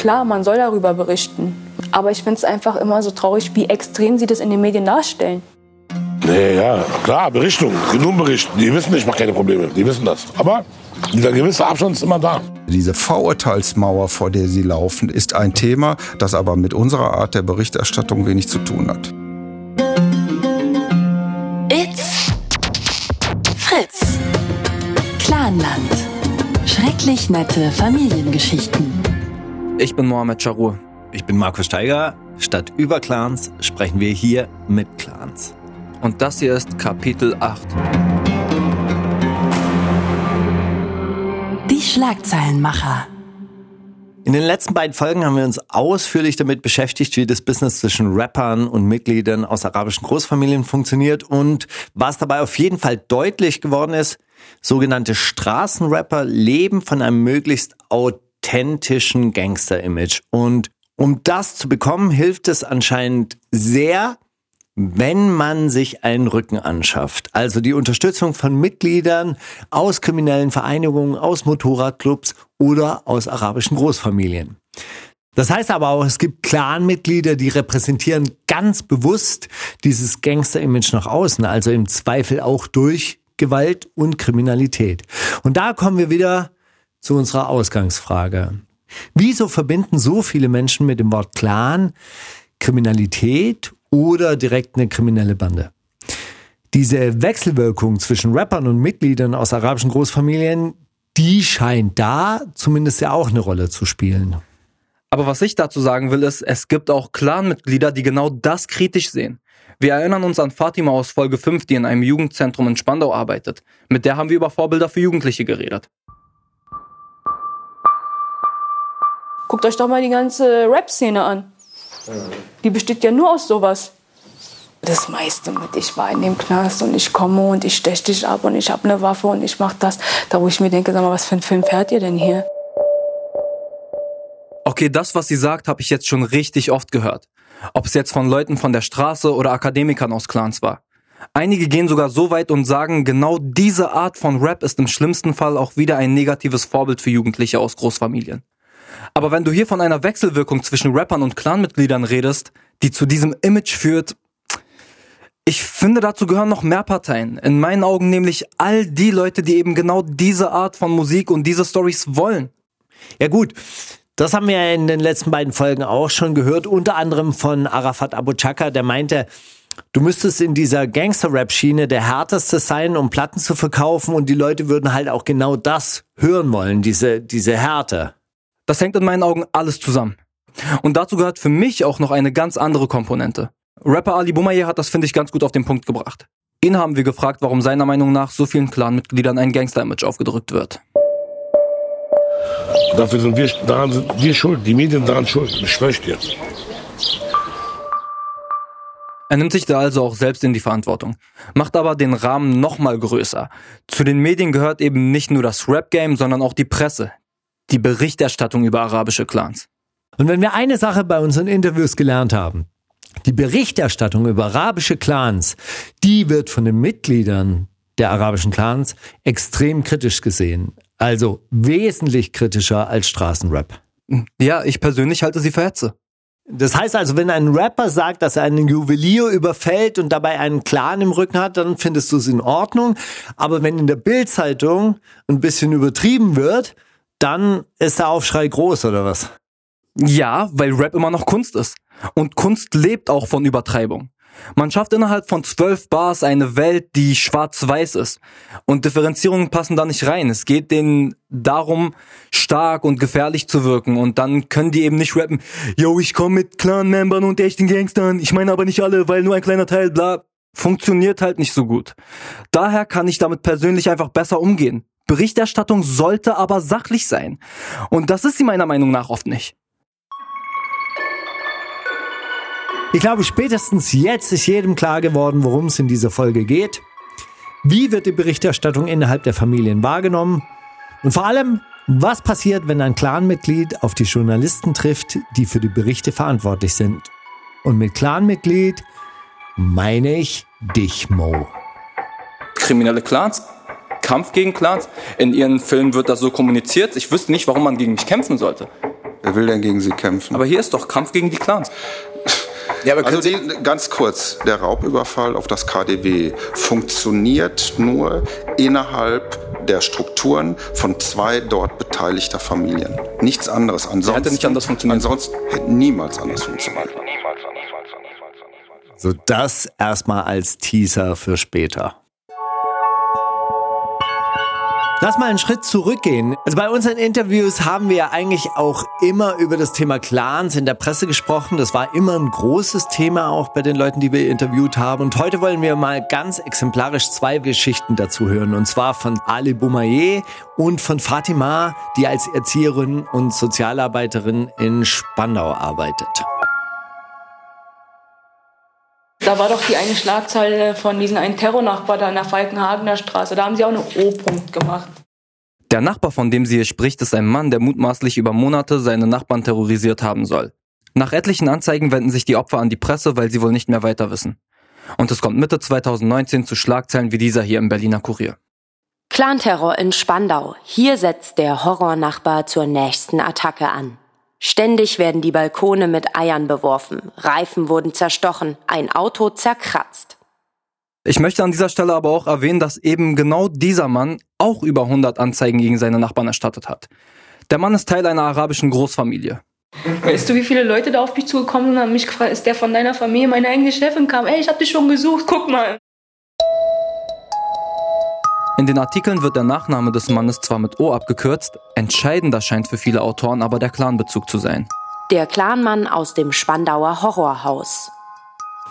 klar, man soll darüber berichten. Aber ich finde es einfach immer so traurig, wie extrem sie das in den Medien darstellen. Nee, ja, klar, Berichtung, genug berichten. Die wissen, ich mache keine Probleme, die wissen das. Aber dieser gewisse Abstand ist immer da. Diese Vorurteilsmauer, vor der sie laufen, ist ein Thema, das aber mit unserer Art der Berichterstattung wenig zu tun hat. It's Fritz. Clanland. Schrecklich nette Familiengeschichten. Ich bin Mohamed Charour. Ich bin Markus Steiger. Statt über Clans sprechen wir hier mit Clans. Und das hier ist Kapitel 8. Die Schlagzeilenmacher. In den letzten beiden Folgen haben wir uns ausführlich damit beschäftigt, wie das Business zwischen Rappern und Mitgliedern aus arabischen Großfamilien funktioniert und was dabei auf jeden Fall deutlich geworden ist, sogenannte Straßenrapper leben von einem möglichst authentischen Gangster-Image. Und um das zu bekommen, hilft es anscheinend sehr, wenn man sich einen Rücken anschafft. Also die Unterstützung von Mitgliedern aus kriminellen Vereinigungen, aus Motorradclubs oder aus arabischen Großfamilien. Das heißt aber auch, es gibt Clanmitglieder, die repräsentieren ganz bewusst dieses Gangster-Image nach außen, also im Zweifel auch durch Gewalt und Kriminalität. Und da kommen wir wieder zu unserer Ausgangsfrage. Wieso verbinden so viele Menschen mit dem Wort Clan Kriminalität oder direkt eine kriminelle Bande. Diese Wechselwirkung zwischen Rappern und Mitgliedern aus arabischen Großfamilien, die scheint da zumindest ja auch eine Rolle zu spielen. Aber was ich dazu sagen will, ist, es gibt auch Clanmitglieder, die genau das kritisch sehen. Wir erinnern uns an Fatima aus Folge 5, die in einem Jugendzentrum in Spandau arbeitet. Mit der haben wir über Vorbilder für Jugendliche geredet. Guckt euch doch mal die ganze Rap-Szene an. Die besteht ja nur aus sowas. Das meiste mit, ich war in dem Knast und ich komme und ich stech dich ab und ich habe eine Waffe und ich mach das. Da wo ich mir denke, sag mal, was für ein Film fährt ihr denn hier? Okay, das, was sie sagt, habe ich jetzt schon richtig oft gehört. Ob es jetzt von Leuten von der Straße oder Akademikern aus Clans war. Einige gehen sogar so weit und sagen, genau diese Art von Rap ist im schlimmsten Fall auch wieder ein negatives Vorbild für Jugendliche aus Großfamilien. Aber wenn du hier von einer Wechselwirkung zwischen Rappern und Clanmitgliedern redest, die zu diesem Image führt, ich finde, dazu gehören noch mehr Parteien. In meinen Augen nämlich all die Leute, die eben genau diese Art von Musik und diese Stories wollen. Ja gut, das haben wir in den letzten beiden Folgen auch schon gehört, unter anderem von Arafat Abu Chaka, der meinte, du müsstest in dieser Gangster-Rap-Schiene der härteste sein, um Platten zu verkaufen und die Leute würden halt auch genau das hören wollen, diese, diese Härte. Das hängt in meinen Augen alles zusammen. Und dazu gehört für mich auch noch eine ganz andere Komponente. Rapper Ali Boumaier hat das, finde ich, ganz gut auf den Punkt gebracht. Ihn haben wir gefragt, warum seiner Meinung nach so vielen Clanmitgliedern ein Gangster-Image aufgedrückt wird. Dafür sind wir, daran sind wir schuld, die Medien daran schuld, ich schwöre dir. Er nimmt sich da also auch selbst in die Verantwortung, macht aber den Rahmen nochmal größer. Zu den Medien gehört eben nicht nur das Rap-Game, sondern auch die Presse, die Berichterstattung über arabische Clans. Und wenn wir eine Sache bei unseren Interviews gelernt haben, die Berichterstattung über arabische Clans, die wird von den Mitgliedern der arabischen Clans extrem kritisch gesehen. Also wesentlich kritischer als Straßenrap. Ja, ich persönlich halte sie für Hetze. Das heißt also, wenn ein Rapper sagt, dass er einen Juwelier überfällt und dabei einen Clan im Rücken hat, dann findest du es in Ordnung. Aber wenn in der Bildzeitung ein bisschen übertrieben wird, dann ist der Aufschrei groß, oder was? Ja, weil Rap immer noch Kunst ist. Und Kunst lebt auch von Übertreibung. Man schafft innerhalb von zwölf Bars eine Welt, die schwarz-weiß ist. Und Differenzierungen passen da nicht rein. Es geht denen darum, stark und gefährlich zu wirken. Und dann können die eben nicht rappen, yo, ich komme mit Clan-Membern und echten Gangstern. Ich meine aber nicht alle, weil nur ein kleiner Teil, bla. Funktioniert halt nicht so gut. Daher kann ich damit persönlich einfach besser umgehen. Berichterstattung sollte aber sachlich sein. Und das ist sie meiner Meinung nach oft nicht. Ich glaube, spätestens jetzt ist jedem klar geworden, worum es in dieser Folge geht. Wie wird die Berichterstattung innerhalb der Familien wahrgenommen? Und vor allem, was passiert, wenn ein Clanmitglied auf die Journalisten trifft, die für die Berichte verantwortlich sind? Und mit Clanmitglied meine ich dich, Mo. Kriminelle Clans Kampf gegen Clans. In ihren Filmen wird das so kommuniziert. Ich wüsste nicht, warum man gegen mich kämpfen sollte. Wer will denn gegen sie kämpfen? Aber hier ist doch Kampf gegen die Clans. Ja, aber also die, ganz kurz, der Raubüberfall auf das KDW funktioniert nur innerhalb der Strukturen von zwei dort beteiligter Familien. Nichts anderes. Ansonsten, hätte nicht anders funktioniert. Ansonsten hätte niemals anders funktioniert. So, das erstmal als Teaser für später. Lass mal einen Schritt zurückgehen. Also bei unseren Interviews haben wir ja eigentlich auch immer über das Thema Clans in der Presse gesprochen. Das war immer ein großes Thema auch bei den Leuten, die wir interviewt haben. Und heute wollen wir mal ganz exemplarisch zwei Geschichten dazu hören. Und zwar von Ali Boumaier und von Fatima, die als Erzieherin und Sozialarbeiterin in Spandau arbeitet. Da war doch die eine Schlagzeile von diesem einen Terrornachbar da in der Falkenhagener Straße. Da haben sie auch einen O-Punkt gemacht. Der Nachbar, von dem sie hier spricht, ist ein Mann, der mutmaßlich über Monate seine Nachbarn terrorisiert haben soll. Nach etlichen Anzeigen wenden sich die Opfer an die Presse, weil sie wohl nicht mehr weiter wissen. Und es kommt Mitte 2019 zu Schlagzeilen wie dieser hier im Berliner Kurier. Clanterror in Spandau. Hier setzt der Horrornachbar zur nächsten Attacke an. Ständig werden die Balkone mit Eiern beworfen, Reifen wurden zerstochen, ein Auto zerkratzt. Ich möchte an dieser Stelle aber auch erwähnen, dass eben genau dieser Mann auch über 100 Anzeigen gegen seine Nachbarn erstattet hat. Der Mann ist Teil einer arabischen Großfamilie. Weißt du, wie viele Leute da auf mich zugekommen sind und haben mich gefragt, ist der von deiner Familie? Meine eigene Chefin kam, ey, ich hab dich schon gesucht, guck mal. In den Artikeln wird der Nachname des Mannes zwar mit O abgekürzt, entscheidender scheint für viele Autoren aber der Clanbezug zu sein. Der Clanmann aus dem Spandauer Horrorhaus.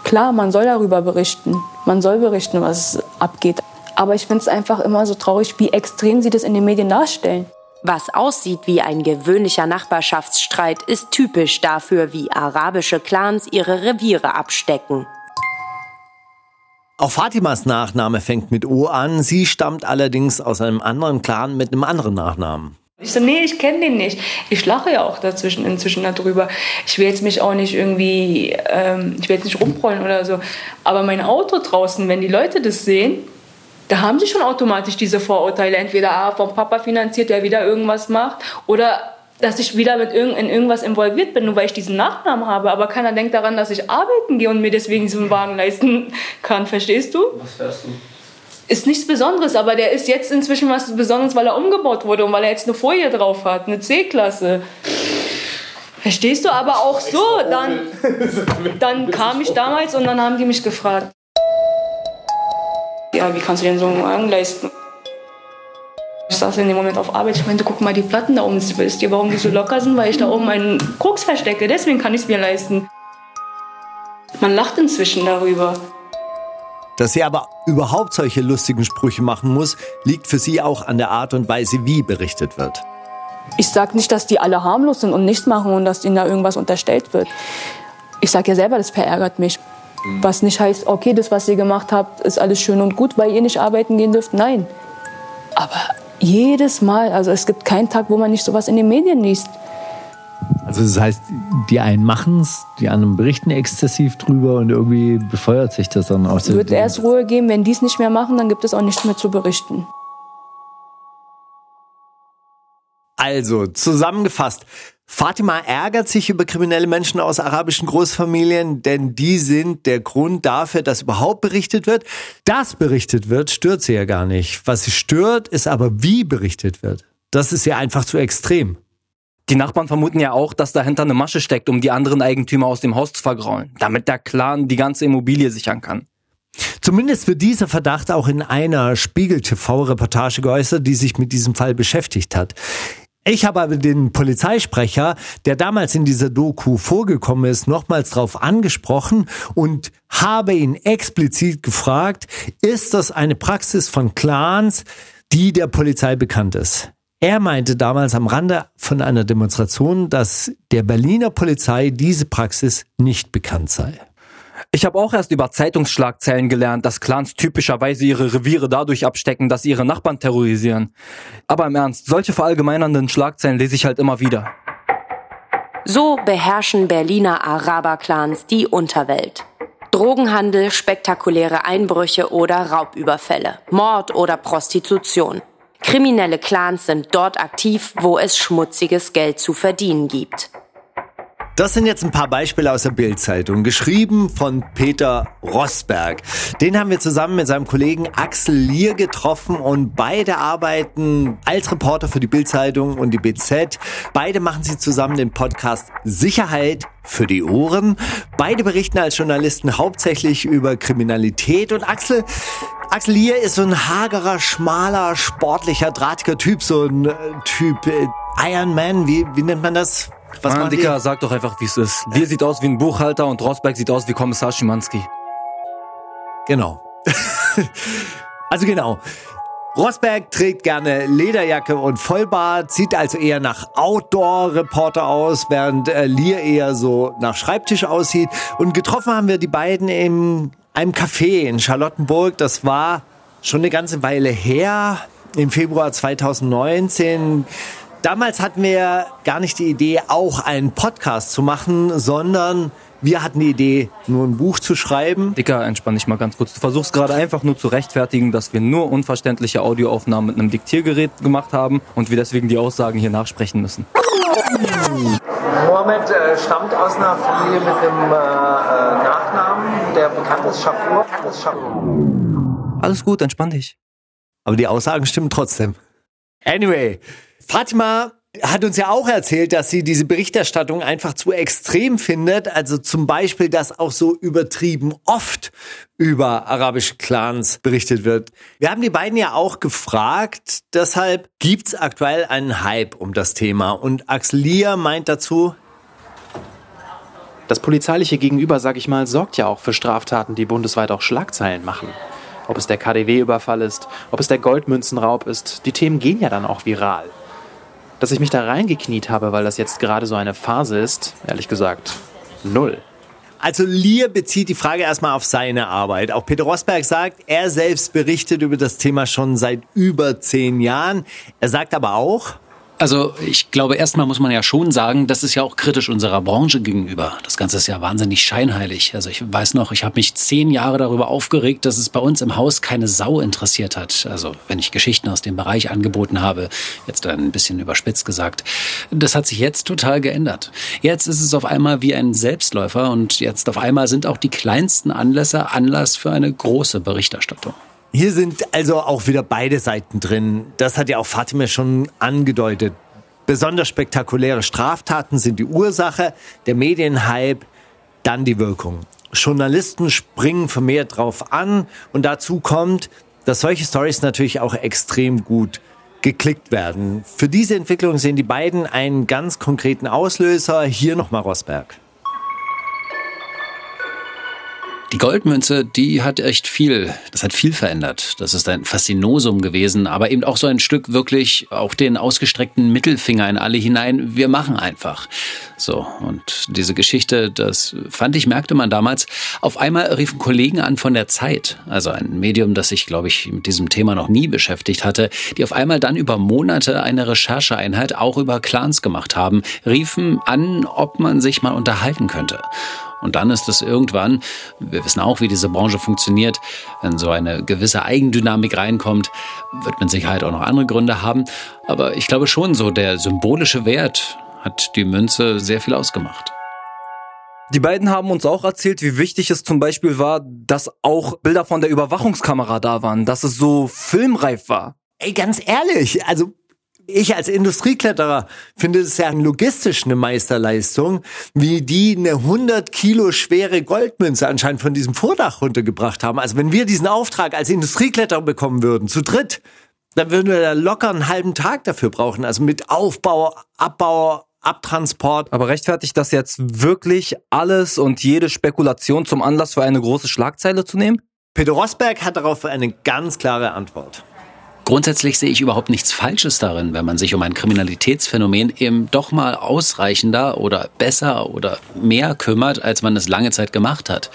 Klar, man soll darüber berichten. Man soll berichten, was abgeht. Aber ich finde es einfach immer so traurig, wie extrem sie das in den Medien darstellen. Was aussieht wie ein gewöhnlicher Nachbarschaftsstreit, ist typisch dafür, wie arabische Clans ihre Reviere abstecken. Auch Fatimas Nachname fängt mit O an. Sie stammt allerdings aus einem anderen Clan mit einem anderen Nachnamen. Ich so, nee, ich kenne den nicht. Ich lache ja auch dazwischen inzwischen darüber. Ich will jetzt mich auch nicht irgendwie, ähm, ich will jetzt nicht rumrollen oder so. Aber mein Auto draußen, wenn die Leute das sehen, da haben sie schon automatisch diese Vorurteile. Entweder ah, vom Papa finanziert, der wieder irgendwas macht, oder dass ich wieder mit irgend, in irgendwas involviert bin, nur weil ich diesen Nachnamen habe. Aber keiner denkt daran, dass ich arbeiten gehe und mir deswegen so einen Wagen leisten kann. Verstehst du? Was fährst du? Ist nichts Besonderes, aber der ist jetzt inzwischen was Besonderes, weil er umgebaut wurde und weil er jetzt eine Folie drauf hat, eine C-Klasse. Verstehst du? Aber auch so, dann, dann kam ich damals und dann haben die mich gefragt. Ja, wie kannst du denn so einen Wagen leisten? Ich saß in dem Moment auf Arbeit. Ich meinte, guck mal die Platten da oben. Wisst ihr, warum die so locker sind? Weil ich da oben einen Koks verstecke. Deswegen kann ich es mir leisten. Man lacht inzwischen darüber. Dass sie aber überhaupt solche lustigen Sprüche machen muss, liegt für sie auch an der Art und Weise, wie berichtet wird. Ich sage nicht, dass die alle harmlos sind und nichts machen und dass ihnen da irgendwas unterstellt wird. Ich sage ja selber, das verärgert mich. Was nicht heißt, okay, das, was ihr gemacht habt, ist alles schön und gut, weil ihr nicht arbeiten gehen dürft. Nein. Aber jedes Mal, also es gibt keinen Tag, wo man nicht sowas in den Medien liest. Also das heißt, die einen machen es, die anderen berichten exzessiv drüber und irgendwie befeuert sich das dann aus. Es wird erst Ruhe geben, wenn die es nicht mehr machen, dann gibt es auch nichts mehr zu berichten. Also, zusammengefasst. Fatima ärgert sich über kriminelle Menschen aus arabischen Großfamilien, denn die sind der Grund dafür, dass überhaupt berichtet wird. Dass berichtet wird, stört sie ja gar nicht. Was sie stört, ist aber, wie berichtet wird. Das ist ja einfach zu extrem. Die Nachbarn vermuten ja auch, dass dahinter eine Masche steckt, um die anderen Eigentümer aus dem Haus zu vergraulen, damit der Clan die ganze Immobilie sichern kann. Zumindest wird dieser Verdacht auch in einer Spiegel-TV-Reportage geäußert, die sich mit diesem Fall beschäftigt hat. Ich habe aber den Polizeisprecher, der damals in dieser Doku vorgekommen ist, nochmals darauf angesprochen und habe ihn explizit gefragt, ist das eine Praxis von Clans, die der Polizei bekannt ist? Er meinte damals am Rande von einer Demonstration, dass der Berliner Polizei diese Praxis nicht bekannt sei. Ich habe auch erst über Zeitungsschlagzeilen gelernt, dass Clans typischerweise ihre Reviere dadurch abstecken, dass sie ihre Nachbarn terrorisieren. Aber im Ernst, solche verallgemeinernden Schlagzeilen lese ich halt immer wieder. So beherrschen Berliner Araber-Clans die Unterwelt. Drogenhandel, spektakuläre Einbrüche oder Raubüberfälle, Mord oder Prostitution. Kriminelle Clans sind dort aktiv, wo es schmutziges Geld zu verdienen gibt. Das sind jetzt ein paar Beispiele aus der Bild-Zeitung, geschrieben von Peter Rosberg. Den haben wir zusammen mit seinem Kollegen Axel Lier getroffen und beide arbeiten als Reporter für die Bild-Zeitung und die BZ. Beide machen sie zusammen den Podcast Sicherheit für die Ohren. Beide berichten als Journalisten hauptsächlich über Kriminalität und Axel Axel Lier ist so ein hagerer, schmaler, sportlicher, drahtiger Typ, so ein äh, Typ äh, Iron Man, wie, wie nennt man das? Was Mann, Dicker, sag doch einfach, wie es ist. Lier sieht aus wie ein Buchhalter und Rosberg sieht aus wie Kommissar Schimanski. Genau. also genau. Rosberg trägt gerne Lederjacke und Vollbart, sieht also eher nach Outdoor-Reporter aus, während äh, Lear eher so nach Schreibtisch aussieht. Und getroffen haben wir die beiden in einem Café in Charlottenburg. Das war schon eine ganze Weile her, im Februar 2019. Damals hatten wir gar nicht die Idee, auch einen Podcast zu machen, sondern wir hatten die Idee, nur ein Buch zu schreiben. Dicker, entspann dich mal ganz kurz. Du versuchst gerade einfach nur zu rechtfertigen, dass wir nur unverständliche Audioaufnahmen mit einem Diktiergerät gemacht haben und wir deswegen die Aussagen hier nachsprechen müssen. Mohammed äh, stammt aus einer Familie mit einem äh, äh Nachnamen, der bekannt ist, Shakur. Alles gut, entspann dich. Aber die Aussagen stimmen trotzdem. Anyway, Fatima hat uns ja auch erzählt, dass sie diese Berichterstattung einfach zu extrem findet. Also zum Beispiel, dass auch so übertrieben oft über arabische Clans berichtet wird. Wir haben die beiden ja auch gefragt. Deshalb gibt's aktuell einen Hype um das Thema. Und Axel Lier meint dazu, das polizeiliche Gegenüber, sag ich mal, sorgt ja auch für Straftaten, die bundesweit auch Schlagzeilen machen. Ob es der KDW-Überfall ist, ob es der Goldmünzenraub ist, die Themen gehen ja dann auch viral. Dass ich mich da reingekniet habe, weil das jetzt gerade so eine Phase ist, ehrlich gesagt, null. Also Lier bezieht die Frage erstmal auf seine Arbeit. Auch Peter Rosberg sagt, er selbst berichtet über das Thema schon seit über zehn Jahren. Er sagt aber auch, also ich glaube, erstmal muss man ja schon sagen, das ist ja auch kritisch unserer Branche gegenüber. Das Ganze ist ja wahnsinnig scheinheilig. Also ich weiß noch, ich habe mich zehn Jahre darüber aufgeregt, dass es bei uns im Haus keine Sau interessiert hat. Also wenn ich Geschichten aus dem Bereich angeboten habe, jetzt ein bisschen überspitzt gesagt. Das hat sich jetzt total geändert. Jetzt ist es auf einmal wie ein Selbstläufer und jetzt auf einmal sind auch die kleinsten Anlässe Anlass für eine große Berichterstattung. Hier sind also auch wieder beide Seiten drin. Das hat ja auch Fatima schon angedeutet. Besonders spektakuläre Straftaten sind die Ursache, der Medienhype, dann die Wirkung. Journalisten springen vermehrt drauf an und dazu kommt, dass solche Stories natürlich auch extrem gut geklickt werden. Für diese Entwicklung sehen die beiden einen ganz konkreten Auslöser. Hier nochmal Rosberg. Die Goldmünze, die hat echt viel, das hat viel verändert. Das ist ein Faszinosum gewesen, aber eben auch so ein Stück wirklich auch den ausgestreckten Mittelfinger in alle hinein. Wir machen einfach. So. Und diese Geschichte, das fand ich, merkte man damals. Auf einmal riefen Kollegen an von der Zeit, also ein Medium, das sich, glaube ich, mit diesem Thema noch nie beschäftigt hatte, die auf einmal dann über Monate eine Rechercheeinheit auch über Clans gemacht haben, riefen an, ob man sich mal unterhalten könnte. Und dann ist es irgendwann, wir wissen auch, wie diese Branche funktioniert, wenn so eine gewisse Eigendynamik reinkommt, wird mit Sicherheit auch noch andere Gründe haben. Aber ich glaube schon so, der symbolische Wert hat die Münze sehr viel ausgemacht. Die beiden haben uns auch erzählt, wie wichtig es zum Beispiel war, dass auch Bilder von der Überwachungskamera da waren, dass es so filmreif war. Ey, ganz ehrlich, also ich als Industriekletterer finde es ja logistisch eine Meisterleistung, wie die eine 100 Kilo schwere Goldmünze anscheinend von diesem Vordach runtergebracht haben. Also wenn wir diesen Auftrag als Industriekletterer bekommen würden, zu dritt, dann würden wir da locker einen halben Tag dafür brauchen. Also mit Aufbau, Abbau, Abtransport. Aber rechtfertigt das jetzt wirklich alles und jede Spekulation zum Anlass für eine große Schlagzeile zu nehmen? Peter Rosberg hat darauf eine ganz klare Antwort. Grundsätzlich sehe ich überhaupt nichts Falsches darin, wenn man sich um ein Kriminalitätsphänomen eben doch mal ausreichender oder besser oder mehr kümmert, als man es lange Zeit gemacht hat.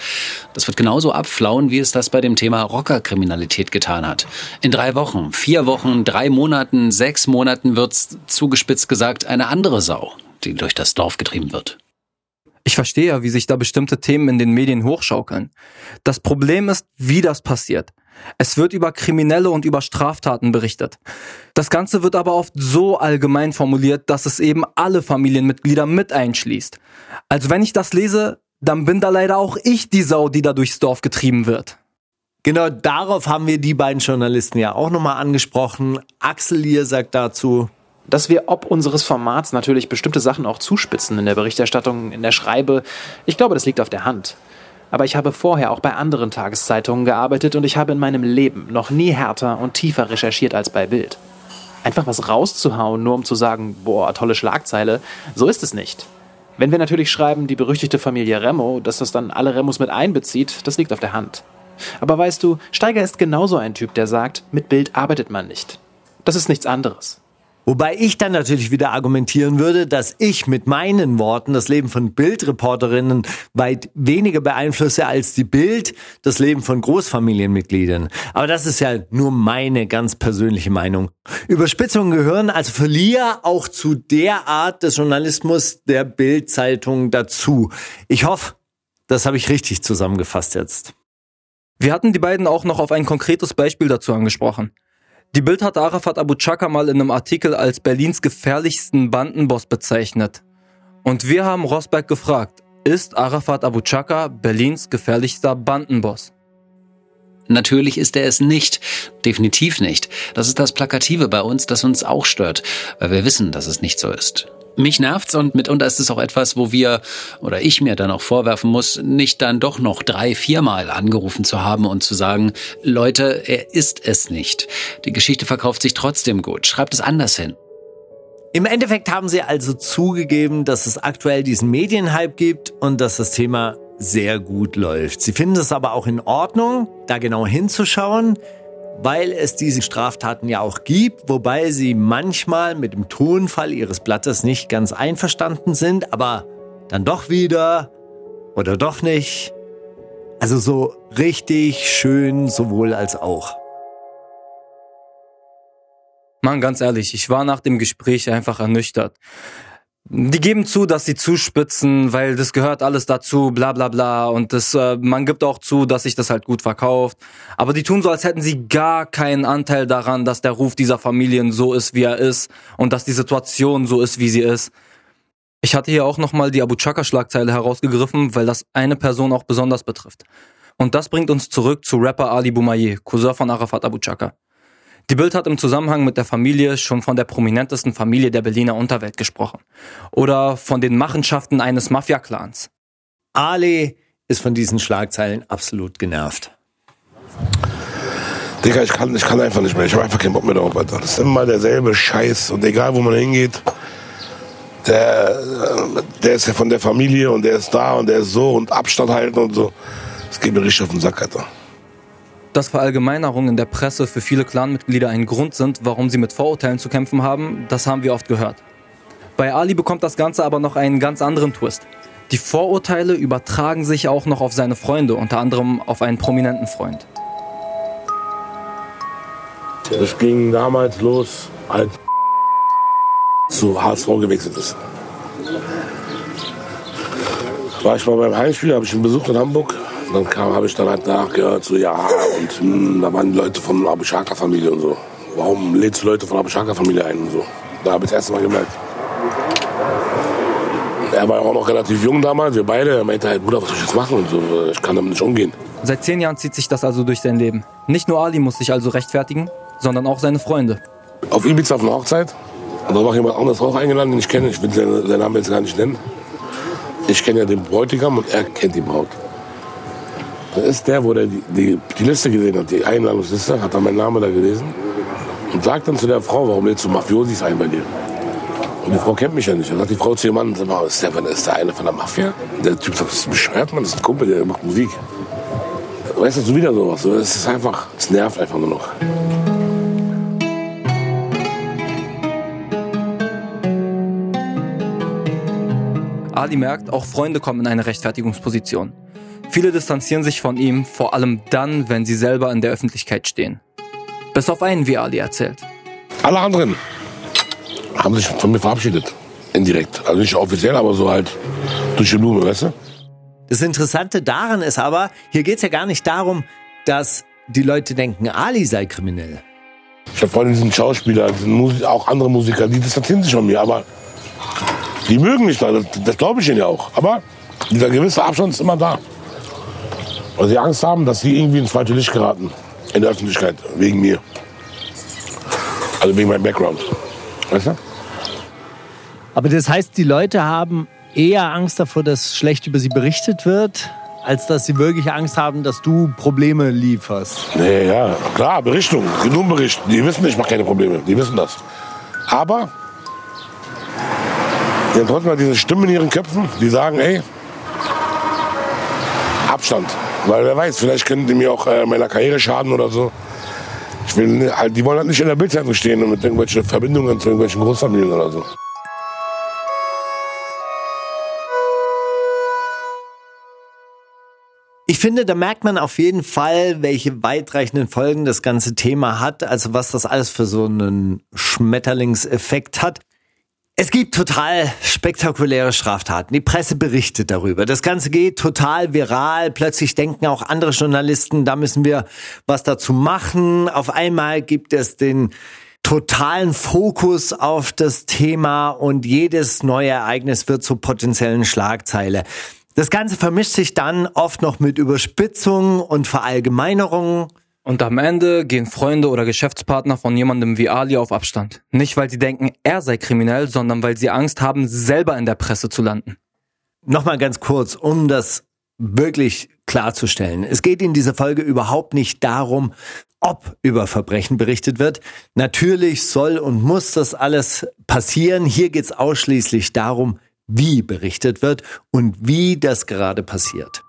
Das wird genauso abflauen, wie es das bei dem Thema Rockerkriminalität getan hat. In drei Wochen, vier Wochen, drei Monaten, sechs Monaten wird's zugespitzt gesagt eine andere Sau, die durch das Dorf getrieben wird. Ich verstehe ja, wie sich da bestimmte Themen in den Medien hochschaukeln. Das Problem ist, wie das passiert. Es wird über Kriminelle und über Straftaten berichtet. Das Ganze wird aber oft so allgemein formuliert, dass es eben alle Familienmitglieder mit einschließt. Also wenn ich das lese, dann bin da leider auch ich die Sau, die da durchs Dorf getrieben wird. Genau darauf haben wir die beiden Journalisten ja auch nochmal angesprochen. Axel Lier sagt dazu, dass wir ob unseres Formats natürlich bestimmte Sachen auch zuspitzen in der Berichterstattung, in der Schreibe. Ich glaube, das liegt auf der Hand. Aber ich habe vorher auch bei anderen Tageszeitungen gearbeitet und ich habe in meinem Leben noch nie härter und tiefer recherchiert als bei Bild. Einfach was rauszuhauen, nur um zu sagen, boah, tolle Schlagzeile, so ist es nicht. Wenn wir natürlich schreiben, die berüchtigte Familie Remo, dass das dann alle Remos mit einbezieht, das liegt auf der Hand. Aber weißt du, Steiger ist genauso ein Typ, der sagt, mit Bild arbeitet man nicht. Das ist nichts anderes. Wobei ich dann natürlich wieder argumentieren würde, dass ich mit meinen Worten das Leben von Bildreporterinnen weit weniger beeinflusse als die Bild das Leben von Großfamilienmitgliedern. Aber das ist ja nur meine ganz persönliche Meinung. Überspitzungen gehören für Lia auch zu der Art des Journalismus der Bildzeitung dazu. Ich hoffe, das habe ich richtig zusammengefasst jetzt. Wir hatten die beiden auch noch auf ein konkretes Beispiel dazu angesprochen. Die Bild hat Arafat Abu Chaka mal in einem Artikel als Berlins gefährlichsten Bandenboss bezeichnet. Und wir haben Rosberg gefragt, ist Arafat Abu Chaka Berlins gefährlichster Bandenboss? Natürlich ist er es nicht. Definitiv nicht. Das ist das Plakative bei uns, das uns auch stört, weil wir wissen, dass es nicht so ist. Mich nervt's und mitunter ist es auch etwas, wo wir oder ich mir dann auch vorwerfen muss, nicht dann doch noch drei, viermal angerufen zu haben und zu sagen, Leute, er ist es nicht. Die Geschichte verkauft sich trotzdem gut. Schreibt es anders hin. Im Endeffekt haben sie also zugegeben, dass es aktuell diesen Medienhype gibt und dass das Thema sehr gut läuft. Sie finden es aber auch in Ordnung, da genau hinzuschauen weil es diese Straftaten ja auch gibt, wobei sie manchmal mit dem Tonfall ihres Blattes nicht ganz einverstanden sind, aber dann doch wieder oder doch nicht. Also so richtig schön sowohl als auch. Mann, ganz ehrlich, ich war nach dem Gespräch einfach ernüchtert. Die geben zu, dass sie zuspitzen, weil das gehört alles dazu, bla bla bla. Und das, äh, man gibt auch zu, dass sich das halt gut verkauft. Aber die tun so, als hätten sie gar keinen Anteil daran, dass der Ruf dieser Familien so ist, wie er ist und dass die Situation so ist, wie sie ist. Ich hatte hier auch nochmal die Abu Chaka-Schlagzeile herausgegriffen, weil das eine Person auch besonders betrifft. Und das bringt uns zurück zu Rapper Ali Boumaier, Cousin von Arafat Abu Chaka. Die Bild hat im Zusammenhang mit der Familie schon von der prominentesten Familie der Berliner Unterwelt gesprochen. Oder von den Machenschaften eines Mafia-Clans. Ali ist von diesen Schlagzeilen absolut genervt. Digga, ich kann, ich kann einfach nicht mehr. Ich habe einfach keinen Bock mehr darauf, Alter. Das ist immer derselbe Scheiß. Und egal, wo man hingeht, der, der ist ja von der Familie und der ist da und der ist so und Abstand halten und so. Das geht mir richtig auf den Sack, Alter. Dass Verallgemeinerungen in der Presse für viele Clanmitglieder ein Grund sind, warum sie mit Vorurteilen zu kämpfen haben, das haben wir oft gehört. Bei Ali bekommt das Ganze aber noch einen ganz anderen Twist. Die Vorurteile übertragen sich auch noch auf seine Freunde, unter anderem auf einen prominenten Freund. Das ging damals los, als zu HSV gewechselt ist. War ich mal beim Heimspiel, habe ich einen Besuch in Hamburg dann habe ich dann halt nachgehört, so ja, und hm, da waren die Leute von der Abishaka-Familie und so. Warum lädst du Leute von der Abishaka-Familie ein und so? Da habe ich das erste Mal gemerkt. Er war auch noch relativ jung damals, wir beide. Er meinte halt, Bruder, was soll ich jetzt machen und so. Ich kann damit nicht umgehen. Seit zehn Jahren zieht sich das also durch sein Leben. Nicht nur Ali muss sich also rechtfertigen, sondern auch seine Freunde. Auf Ibiza auf einer Hochzeit. Und da war jemand anderes auch eingeladen, den ich kenne. Ich will seinen Namen jetzt gar nicht nennen. Ich kenne ja den Bräutigam und er kennt die Braut. Das ist der, wo der die, die, die Liste gesehen hat, die Einladungsliste, hat dann meinen Namen da gelesen und sagt dann zu der Frau, warum lädst du Mafiosis ein bei dir? Und die Frau kennt mich ja nicht. Dann sagt die Frau zu ihrem Mann, ist der, ist der eine von der Mafia? Der Typ sagt, das ist bescheuert, man, das ist ein Kumpel, der macht Musik. Weißt du, so wieder sowas. Es ist einfach, es nervt einfach nur noch. Ali merkt, auch Freunde kommen in eine Rechtfertigungsposition. Viele distanzieren sich von ihm, vor allem dann, wenn sie selber in der Öffentlichkeit stehen. Bis auf einen, wie Ali erzählt. Alle anderen haben sich von mir verabschiedet. Indirekt. Also nicht offiziell, aber so halt durch die Blume, weißt du? Das Interessante daran ist aber, hier geht es ja gar nicht darum, dass die Leute denken, Ali sei kriminell. Ich habe vorhin diesen Schauspieler, diesen Musik, auch andere Musiker, die distanzieren sich von mir, aber die mögen mich da, das, das glaube ich ihnen ja auch. Aber dieser gewisse Abstand ist immer da. Weil sie Angst haben, dass sie irgendwie ins falsche Licht geraten. In der Öffentlichkeit, wegen mir. Also wegen meinem Background. Weißt du? Aber das heißt, die Leute haben eher Angst davor, dass schlecht über sie berichtet wird, als dass sie wirklich Angst haben, dass du Probleme lieferst. Nee, ja, klar, Berichtung, genug berichten. Die wissen, ich mache keine Probleme, die wissen das. Aber die haben trotzdem diese Stimmen in ihren Köpfen, die sagen, ey, Abstand. Weil wer weiß, vielleicht können die mir auch äh, meiner Karriere schaden oder so. Ich will halt, die wollen halt nicht in der Bildzeitung stehen und mit irgendwelchen Verbindungen zu irgendwelchen Großfamilien oder so. Ich finde, da merkt man auf jeden Fall, welche weitreichenden Folgen das ganze Thema hat, also was das alles für so einen Schmetterlingseffekt hat. Es gibt total spektakuläre Straftaten. Die Presse berichtet darüber. Das Ganze geht total viral. Plötzlich denken auch andere Journalisten, da müssen wir was dazu machen. Auf einmal gibt es den totalen Fokus auf das Thema und jedes neue Ereignis wird zur potenziellen Schlagzeile. Das Ganze vermischt sich dann oft noch mit Überspitzungen und Verallgemeinerungen. Und am Ende gehen Freunde oder Geschäftspartner von jemandem wie Ali auf Abstand. Nicht, weil sie denken, er sei kriminell, sondern weil sie Angst haben, selber in der Presse zu landen. Nochmal ganz kurz, um das wirklich klarzustellen. Es geht in dieser Folge überhaupt nicht darum, ob über Verbrechen berichtet wird. Natürlich soll und muss das alles passieren. Hier geht es ausschließlich darum, wie berichtet wird und wie das gerade passiert.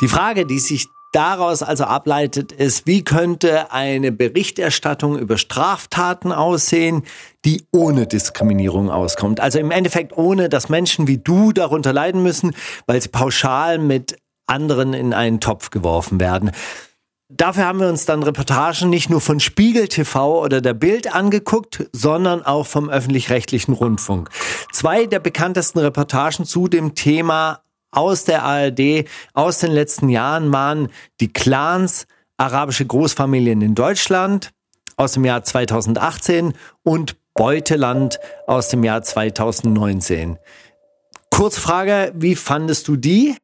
Die Frage, die sich daraus also ableitet, ist, wie könnte eine Berichterstattung über Straftaten aussehen, die ohne Diskriminierung auskommt. Also im Endeffekt ohne, dass Menschen wie du darunter leiden müssen, weil sie pauschal mit anderen in einen Topf geworfen werden. Dafür haben wir uns dann Reportagen nicht nur von Spiegel TV oder der Bild angeguckt, sondern auch vom öffentlich-rechtlichen Rundfunk. Zwei der bekanntesten Reportagen zu dem Thema aus der ARD aus den letzten Jahren waren die Clans arabische Großfamilien in Deutschland aus dem Jahr 2018 und Beuteland aus dem Jahr 2019. Kurzfrage, wie fandest du die?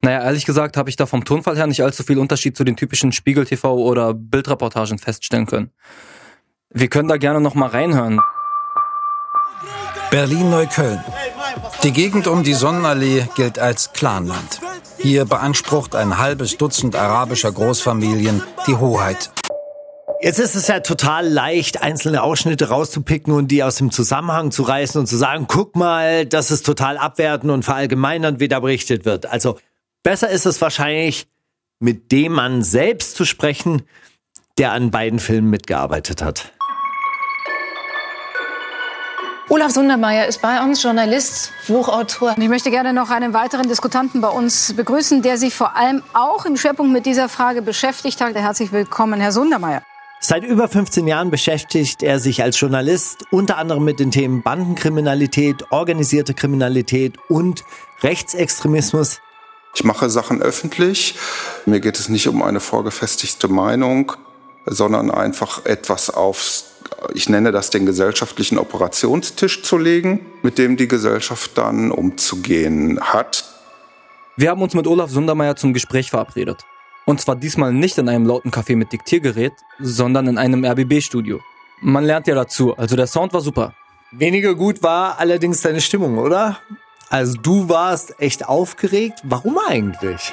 Naja, ehrlich gesagt habe ich da vom Tonfall her nicht allzu viel Unterschied zu den typischen Spiegel-TV oder Bildreportagen feststellen können. Wir können da gerne noch mal reinhören. Berlin-Neukölln. Die Gegend um die Sonnenallee gilt als Clanland. Hier beansprucht ein halbes Dutzend arabischer Großfamilien die Hoheit. Jetzt ist es ja total leicht, einzelne Ausschnitte rauszupicken und die aus dem Zusammenhang zu reißen und zu sagen, guck mal, das ist total abwertend und verallgemeinernd, wie da berichtet wird. Also besser ist es wahrscheinlich, mit dem Mann selbst zu sprechen, der an beiden Filmen mitgearbeitet hat. Olaf Sundermeier ist bei uns, Journalist, Buchautor. Ich möchte gerne noch einen weiteren Diskutanten bei uns begrüßen, der sich vor allem auch im Schwerpunkt mit dieser Frage beschäftigt hat. Herzlich willkommen, Herr Sundermeier. Seit über 15 Jahren beschäftigt er sich als Journalist unter anderem mit den Themen Bandenkriminalität, organisierte Kriminalität und Rechtsextremismus. Ich mache Sachen öffentlich. Mir geht es nicht um eine vorgefestigte Meinung, sondern einfach etwas aufs ich nenne das den gesellschaftlichen Operationstisch zu legen, mit dem die Gesellschaft dann umzugehen hat. Wir haben uns mit Olaf Sundermeier zum Gespräch verabredet. Und zwar diesmal nicht in einem lauten Café mit Diktiergerät, sondern in einem RBB-Studio. Man lernt ja dazu, also der Sound war super. Weniger gut war allerdings deine Stimmung, oder? Also du warst echt aufgeregt. Warum eigentlich?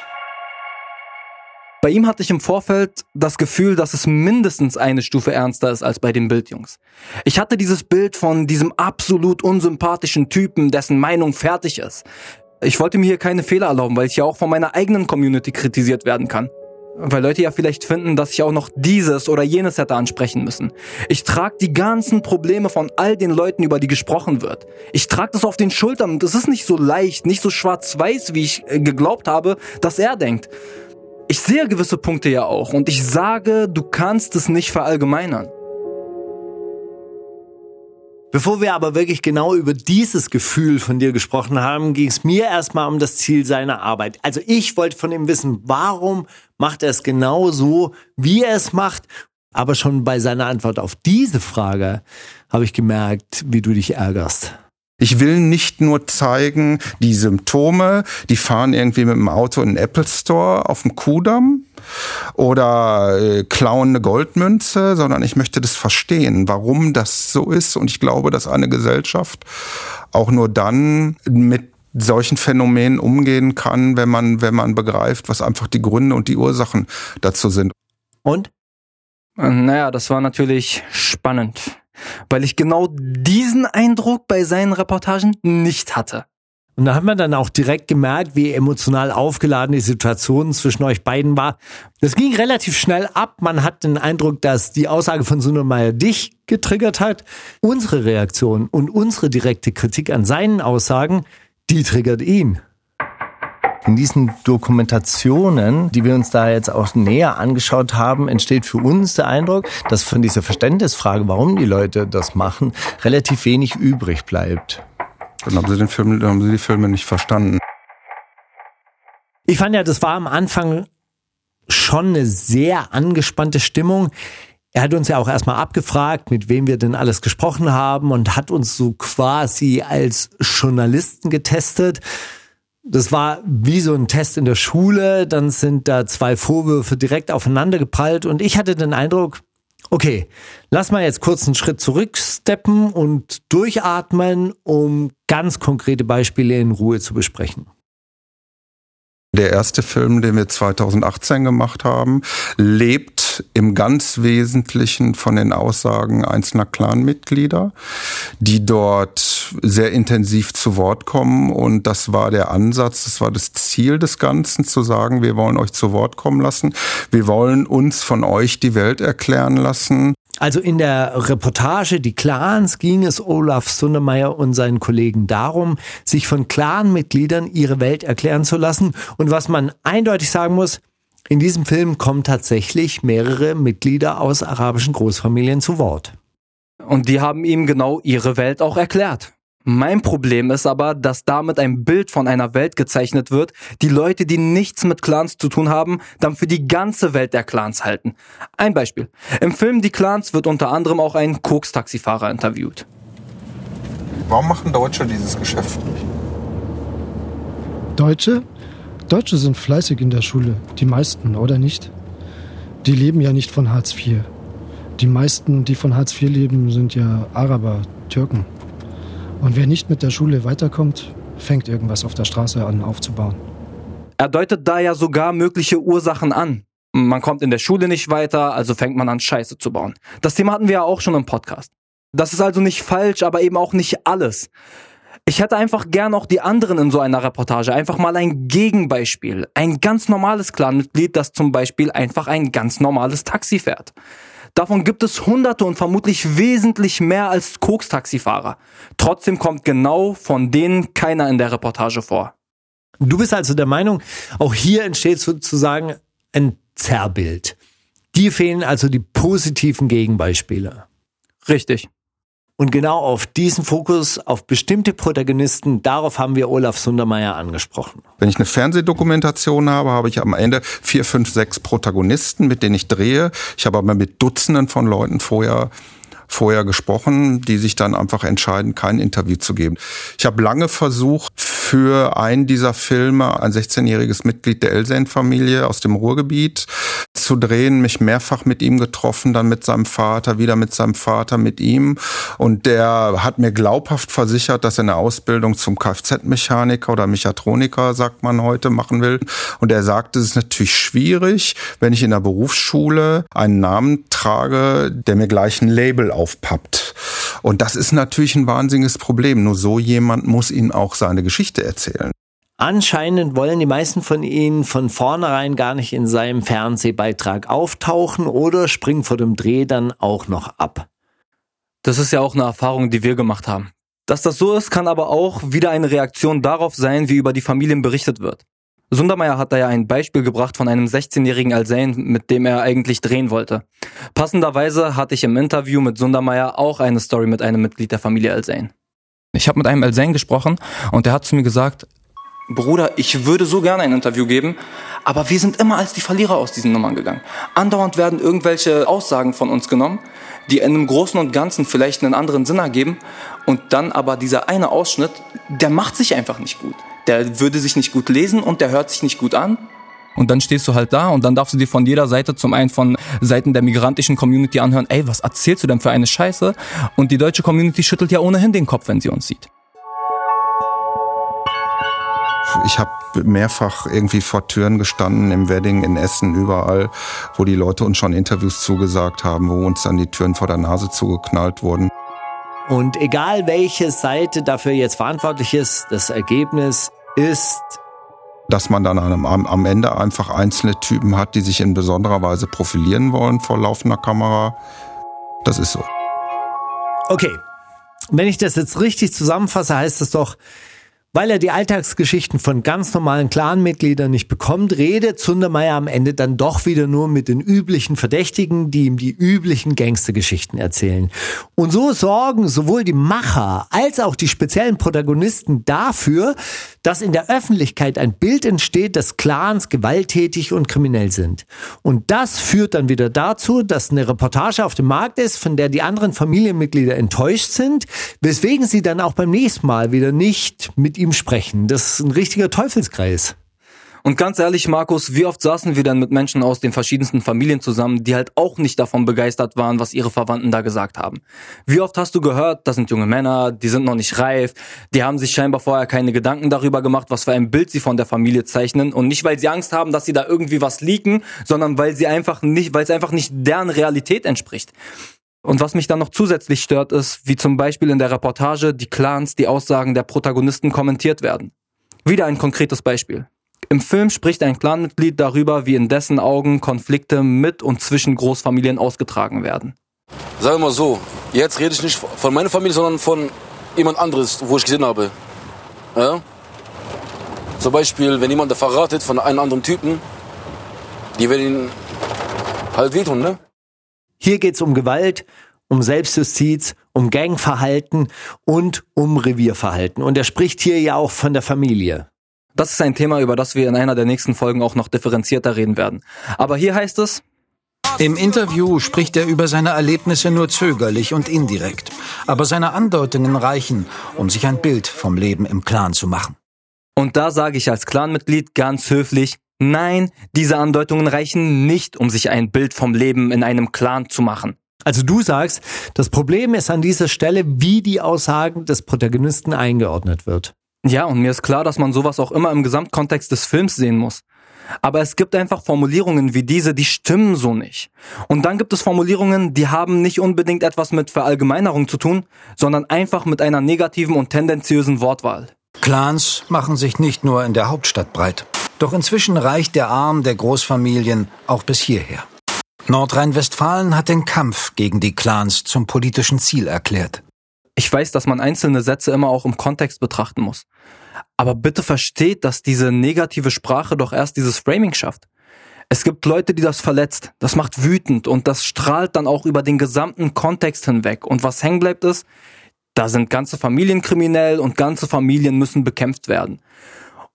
Bei ihm hatte ich im Vorfeld das Gefühl, dass es mindestens eine Stufe ernster ist als bei den Bildjungs. Ich hatte dieses Bild von diesem absolut unsympathischen Typen, dessen Meinung fertig ist. Ich wollte mir hier keine Fehler erlauben, weil ich ja auch von meiner eigenen Community kritisiert werden kann. Weil Leute ja vielleicht finden, dass ich auch noch dieses oder jenes hätte ansprechen müssen. Ich trage die ganzen Probleme von all den Leuten, über die gesprochen wird. Ich trage das auf den Schultern und es ist nicht so leicht, nicht so schwarz-weiß, wie ich äh, geglaubt habe, dass er denkt. Ich sehe gewisse Punkte ja auch und ich sage, du kannst es nicht verallgemeinern. Bevor wir aber wirklich genau über dieses Gefühl von dir gesprochen haben, ging es mir erstmal um das Ziel seiner Arbeit. Also ich wollte von ihm wissen, warum macht er es genau so, wie er es macht. Aber schon bei seiner Antwort auf diese Frage habe ich gemerkt, wie du dich ärgerst. Ich will nicht nur zeigen, die Symptome, die fahren irgendwie mit dem Auto in den Apple Store auf dem Kudamm oder äh, klauen eine Goldmünze, sondern ich möchte das verstehen, warum das so ist. Und ich glaube, dass eine Gesellschaft auch nur dann mit solchen Phänomenen umgehen kann, wenn man, wenn man begreift, was einfach die Gründe und die Ursachen dazu sind. Und? Naja, das war natürlich spannend weil ich genau diesen Eindruck bei seinen Reportagen nicht hatte. Und da hat man dann auch direkt gemerkt, wie emotional aufgeladen die Situation zwischen euch beiden war. Das ging relativ schnell ab. Man hat den Eindruck, dass die Aussage von Sundermeier dich getriggert hat. Unsere Reaktion und unsere direkte Kritik an seinen Aussagen, die triggert ihn. In diesen Dokumentationen, die wir uns da jetzt auch näher angeschaut haben, entsteht für uns der Eindruck, dass von dieser Verständnisfrage, warum die Leute das machen, relativ wenig übrig bleibt. Dann haben sie den Film, dann haben sie die Filme nicht verstanden. Ich fand ja, das war am Anfang schon eine sehr angespannte Stimmung. Er hat uns ja auch erstmal abgefragt, mit wem wir denn alles gesprochen haben und hat uns so quasi als Journalisten getestet. Das war wie so ein Test in der Schule. Dann sind da zwei Vorwürfe direkt aufeinander geprallt und ich hatte den Eindruck, okay, lass mal jetzt kurz einen Schritt zurücksteppen und durchatmen, um ganz konkrete Beispiele in Ruhe zu besprechen. Der erste Film, den wir 2018 gemacht haben, lebt im ganz Wesentlichen von den Aussagen einzelner Clanmitglieder, die dort sehr intensiv zu Wort kommen. Und das war der Ansatz, das war das Ziel des Ganzen, zu sagen, wir wollen euch zu Wort kommen lassen. Wir wollen uns von euch die Welt erklären lassen. Also in der Reportage Die Clans ging es Olaf Sundermeier und seinen Kollegen darum, sich von Clanmitgliedern ihre Welt erklären zu lassen. Und was man eindeutig sagen muss, in diesem Film kommen tatsächlich mehrere Mitglieder aus arabischen Großfamilien zu Wort. Und die haben ihm genau ihre Welt auch erklärt. Mein Problem ist aber, dass damit ein Bild von einer Welt gezeichnet wird, die Leute, die nichts mit Clans zu tun haben, dann für die ganze Welt der Clans halten. Ein Beispiel. Im Film Die Clans wird unter anderem auch ein Koks-Taxifahrer interviewt. Warum machen Deutsche dieses Geschäft nicht? Deutsche? Deutsche sind fleißig in der Schule. Die meisten, oder nicht? Die leben ja nicht von Hartz IV. Die meisten, die von Hartz IV leben, sind ja Araber, Türken. Und wer nicht mit der Schule weiterkommt, fängt irgendwas auf der Straße an aufzubauen. Er deutet da ja sogar mögliche Ursachen an. Man kommt in der Schule nicht weiter, also fängt man an, Scheiße zu bauen. Das Thema hatten wir ja auch schon im Podcast. Das ist also nicht falsch, aber eben auch nicht alles. Ich hätte einfach gern auch die anderen in so einer Reportage. Einfach mal ein Gegenbeispiel. Ein ganz normales Clanmitglied, das zum Beispiel einfach ein ganz normales Taxi fährt. Davon gibt es Hunderte und vermutlich wesentlich mehr als Koks-Taxifahrer. Trotzdem kommt genau von denen keiner in der Reportage vor. Du bist also der Meinung, auch hier entsteht sozusagen ein Zerrbild. Dir fehlen also die positiven Gegenbeispiele. Richtig. Und genau auf diesen Fokus, auf bestimmte Protagonisten, darauf haben wir Olaf Sundermeier angesprochen. Wenn ich eine Fernsehdokumentation habe, habe ich am Ende vier, fünf, sechs Protagonisten, mit denen ich drehe. Ich habe aber mit Dutzenden von Leuten vorher vorher gesprochen, die sich dann einfach entscheiden, kein Interview zu geben. Ich habe lange versucht, für einen dieser Filme, ein 16-jähriges Mitglied der Elsen-Familie aus dem Ruhrgebiet, zu drehen, mich mehrfach mit ihm getroffen, dann mit seinem Vater, wieder mit seinem Vater, mit ihm. Und der hat mir glaubhaft versichert, dass er eine Ausbildung zum Kfz-Mechaniker oder Mechatroniker, sagt man heute, machen will. Und er sagte, es ist natürlich schwierig, wenn ich in der Berufsschule einen Namen trage, der mir gleich ein Label aufpappt. Und das ist natürlich ein wahnsinniges Problem. Nur so jemand muss Ihnen auch seine Geschichte erzählen. Anscheinend wollen die meisten von ihnen von vornherein gar nicht in seinem Fernsehbeitrag auftauchen oder springen vor dem Dreh dann auch noch ab. Das ist ja auch eine Erfahrung, die wir gemacht haben. Dass das so ist, kann aber auch wieder eine Reaktion darauf sein, wie über die Familien berichtet wird. Sundermeier hat da ja ein Beispiel gebracht von einem 16-jährigen Alsein, mit dem er eigentlich drehen wollte. Passenderweise hatte ich im Interview mit Sundermeier auch eine Story mit einem Mitglied der Familie Alsein. Ich habe mit einem Alsein gesprochen und der hat zu mir gesagt, Bruder, ich würde so gerne ein Interview geben, aber wir sind immer als die Verlierer aus diesen Nummern gegangen. Andauernd werden irgendwelche Aussagen von uns genommen, die in einem Großen und Ganzen vielleicht einen anderen Sinn ergeben und dann aber dieser eine Ausschnitt, der macht sich einfach nicht gut. Der würde sich nicht gut lesen und der hört sich nicht gut an. Und dann stehst du halt da und dann darfst du dir von jeder Seite zum einen von Seiten der migrantischen Community anhören, ey, was erzählst du denn für eine Scheiße? Und die deutsche Community schüttelt ja ohnehin den Kopf, wenn sie uns sieht. Ich habe mehrfach irgendwie vor Türen gestanden, im Wedding, in Essen, überall, wo die Leute uns schon Interviews zugesagt haben, wo uns dann die Türen vor der Nase zugeknallt wurden. Und egal welche Seite dafür jetzt verantwortlich ist, das Ergebnis ist dass man dann am, am Ende einfach einzelne Typen hat, die sich in besonderer Weise profilieren wollen vor laufender Kamera. Das ist so. Okay. Wenn ich das jetzt richtig zusammenfasse, heißt es doch, weil er die Alltagsgeschichten von ganz normalen Clanmitgliedern nicht bekommt, redet Zundermeier am Ende dann doch wieder nur mit den üblichen Verdächtigen, die ihm die üblichen Gangstergeschichten erzählen. Und so sorgen sowohl die Macher als auch die speziellen Protagonisten dafür, dass in der Öffentlichkeit ein Bild entsteht, dass Clans gewalttätig und kriminell sind. Und das führt dann wieder dazu, dass eine Reportage auf dem Markt ist, von der die anderen Familienmitglieder enttäuscht sind, weswegen sie dann auch beim nächsten Mal wieder nicht mit ihm sprechen. Das ist ein richtiger Teufelskreis. Und ganz ehrlich, Markus, wie oft saßen wir dann mit Menschen aus den verschiedensten Familien zusammen, die halt auch nicht davon begeistert waren, was ihre Verwandten da gesagt haben? Wie oft hast du gehört, das sind junge Männer, die sind noch nicht reif, die haben sich scheinbar vorher keine Gedanken darüber gemacht, was für ein Bild sie von der Familie zeichnen und nicht, weil sie Angst haben, dass sie da irgendwie was leaken, sondern weil sie einfach nicht, weil es einfach nicht deren Realität entspricht. Und was mich dann noch zusätzlich stört, ist, wie zum Beispiel in der Reportage die Clans, die Aussagen der Protagonisten kommentiert werden. Wieder ein konkretes Beispiel. Im Film spricht ein Clanmitglied darüber, wie in dessen Augen Konflikte mit und zwischen Großfamilien ausgetragen werden. Sagen wir mal so, jetzt rede ich nicht von meiner Familie, sondern von jemand anderes, wo ich gesehen habe. Ja? Zum Beispiel, wenn jemand verratet von einem anderen Typen, die werden ihn halt wehtun, ne? Hier geht's um Gewalt, um Selbstjustiz, um Gangverhalten und um Revierverhalten. Und er spricht hier ja auch von der Familie. Das ist ein Thema, über das wir in einer der nächsten Folgen auch noch differenzierter reden werden. Aber hier heißt es, im Interview spricht er über seine Erlebnisse nur zögerlich und indirekt. Aber seine Andeutungen reichen, um sich ein Bild vom Leben im Clan zu machen. Und da sage ich als Clanmitglied ganz höflich, Nein, diese Andeutungen reichen nicht, um sich ein Bild vom Leben in einem Clan zu machen. Also du sagst, das Problem ist an dieser Stelle, wie die Aussagen des Protagonisten eingeordnet wird. Ja, und mir ist klar, dass man sowas auch immer im Gesamtkontext des Films sehen muss. Aber es gibt einfach Formulierungen wie diese, die stimmen so nicht. Und dann gibt es Formulierungen, die haben nicht unbedingt etwas mit Verallgemeinerung zu tun, sondern einfach mit einer negativen und tendenziösen Wortwahl. Clans machen sich nicht nur in der Hauptstadt breit. Doch inzwischen reicht der Arm der Großfamilien auch bis hierher. Nordrhein-Westfalen hat den Kampf gegen die Clans zum politischen Ziel erklärt. Ich weiß, dass man einzelne Sätze immer auch im Kontext betrachten muss. Aber bitte versteht, dass diese negative Sprache doch erst dieses Framing schafft. Es gibt Leute, die das verletzt. Das macht wütend und das strahlt dann auch über den gesamten Kontext hinweg. Und was hängen bleibt ist, da sind ganze Familien kriminell und ganze Familien müssen bekämpft werden.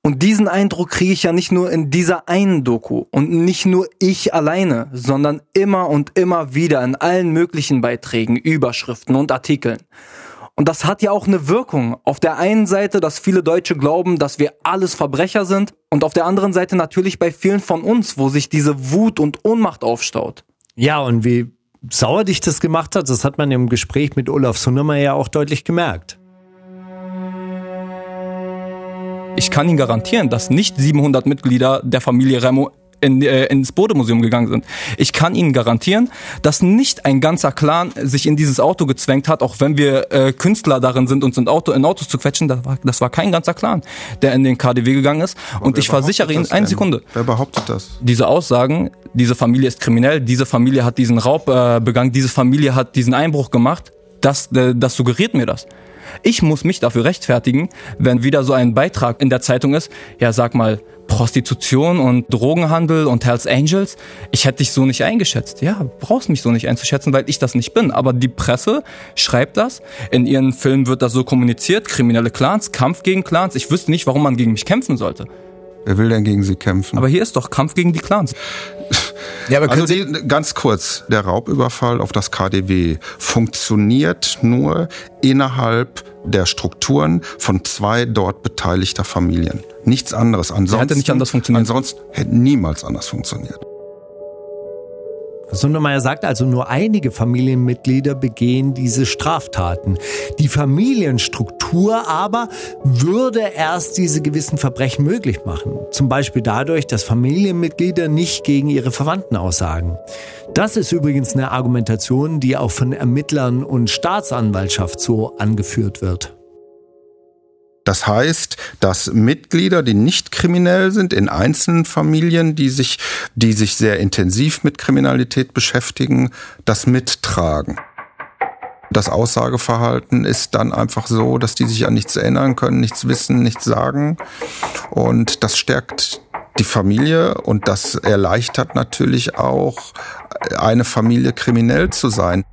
Und diesen Eindruck kriege ich ja nicht nur in dieser einen Doku und nicht nur ich alleine, sondern immer und immer wieder in allen möglichen Beiträgen, Überschriften und Artikeln. Und das hat ja auch eine Wirkung. Auf der einen Seite, dass viele Deutsche glauben, dass wir alles Verbrecher sind und auf der anderen Seite natürlich bei vielen von uns, wo sich diese Wut und Ohnmacht aufstaut. Ja, und wie sauer dich das gemacht hat, das hat man im Gespräch mit Olaf Sundermeier ja auch deutlich gemerkt. Ich kann Ihnen garantieren, dass nicht 700 Mitglieder der Familie Remo in, äh, ins Bodemuseum gegangen sind. Ich kann Ihnen garantieren, dass nicht ein ganzer Clan sich in dieses Auto gezwängt hat, auch wenn wir äh, Künstler darin sind, uns in, Auto, in Autos zu quetschen. Das war, das war kein ganzer Clan, der in den KDW gegangen ist. Aber Und ich versichere Ihnen, eine Sekunde. Wer behauptet das? Diese Aussagen, diese Familie ist kriminell, diese Familie hat diesen Raub äh, begangen, diese Familie hat diesen Einbruch gemacht, das, äh, das suggeriert mir das. Ich muss mich dafür rechtfertigen, wenn wieder so ein Beitrag in der Zeitung ist, ja sag mal, Prostitution und Drogenhandel und Hells Angels. Ich hätte dich so nicht eingeschätzt. Ja, brauchst mich so nicht einzuschätzen, weil ich das nicht bin. Aber die Presse schreibt das. In ihren Filmen wird das so kommuniziert. Kriminelle Clans, Kampf gegen Clans. Ich wüsste nicht, warum man gegen mich kämpfen sollte. Wer will denn gegen sie kämpfen? Aber hier ist doch Kampf gegen die Clans. Ja, aber also die, ganz kurz, der Raubüberfall auf das KDW funktioniert nur innerhalb der Strukturen von zwei dort beteiligter Familien. Nichts anderes. Ansonsten, hätte nicht anders funktioniert. Ansonsten hätte niemals anders funktioniert. Sundermeier sagt also, nur einige Familienmitglieder begehen diese Straftaten. Die Familienstruktur aber würde erst diese gewissen Verbrechen möglich machen. Zum Beispiel dadurch, dass Familienmitglieder nicht gegen ihre Verwandten aussagen. Das ist übrigens eine Argumentation, die auch von Ermittlern und Staatsanwaltschaft so angeführt wird. Das heißt, dass Mitglieder, die nicht kriminell sind, in einzelnen Familien, die sich, die sich sehr intensiv mit Kriminalität beschäftigen, das mittragen. Das Aussageverhalten ist dann einfach so, dass die sich an nichts erinnern können, nichts wissen, nichts sagen. Und das stärkt die Familie und das erleichtert natürlich auch eine Familie kriminell zu sein.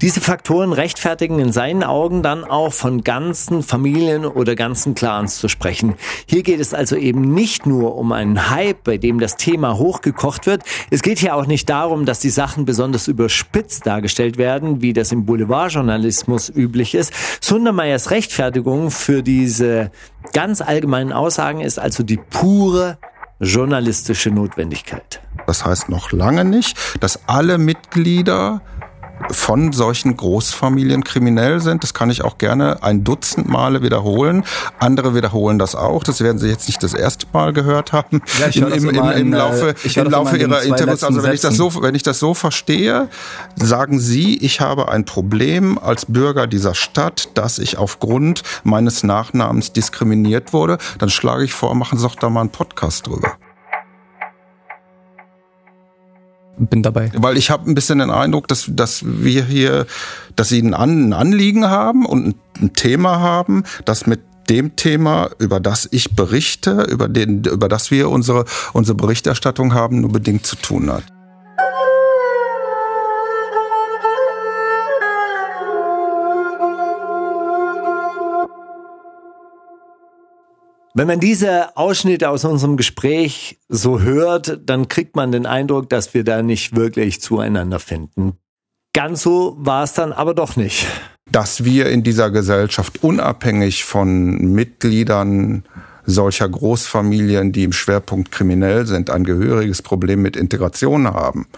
Diese Faktoren rechtfertigen in seinen Augen dann auch von ganzen Familien oder ganzen Clans zu sprechen. Hier geht es also eben nicht nur um einen Hype, bei dem das Thema hochgekocht wird. Es geht hier auch nicht darum, dass die Sachen besonders überspitzt dargestellt werden, wie das im Boulevardjournalismus üblich ist. Sundermeyers Rechtfertigung für diese ganz allgemeinen Aussagen ist also die pure journalistische Notwendigkeit. Das heißt noch lange nicht, dass alle Mitglieder von solchen Großfamilien kriminell sind. Das kann ich auch gerne ein Dutzend Male wiederholen. Andere wiederholen das auch. Das werden Sie jetzt nicht das erste Mal gehört haben. Ja, ich Im, im, im, im Laufe, im Laufe Ihrer Interviews. Also wenn ich das so, wenn ich das so verstehe, sagen Sie, ich habe ein Problem als Bürger dieser Stadt, dass ich aufgrund meines Nachnamens diskriminiert wurde. Dann schlage ich vor, machen Sie doch da mal einen Podcast drüber. Bin dabei. Weil ich habe ein bisschen den Eindruck, dass, dass wir hier, dass sie ein, ein Anliegen haben und ein Thema haben, das mit dem Thema, über das ich berichte, über, den, über das wir unsere, unsere Berichterstattung haben, nur bedingt zu tun hat. Wenn man diese Ausschnitte aus unserem Gespräch so hört, dann kriegt man den Eindruck, dass wir da nicht wirklich zueinander finden. Ganz so war es dann aber doch nicht. Dass wir in dieser Gesellschaft unabhängig von Mitgliedern solcher Großfamilien, die im Schwerpunkt kriminell sind, ein gehöriges Problem mit Integration haben.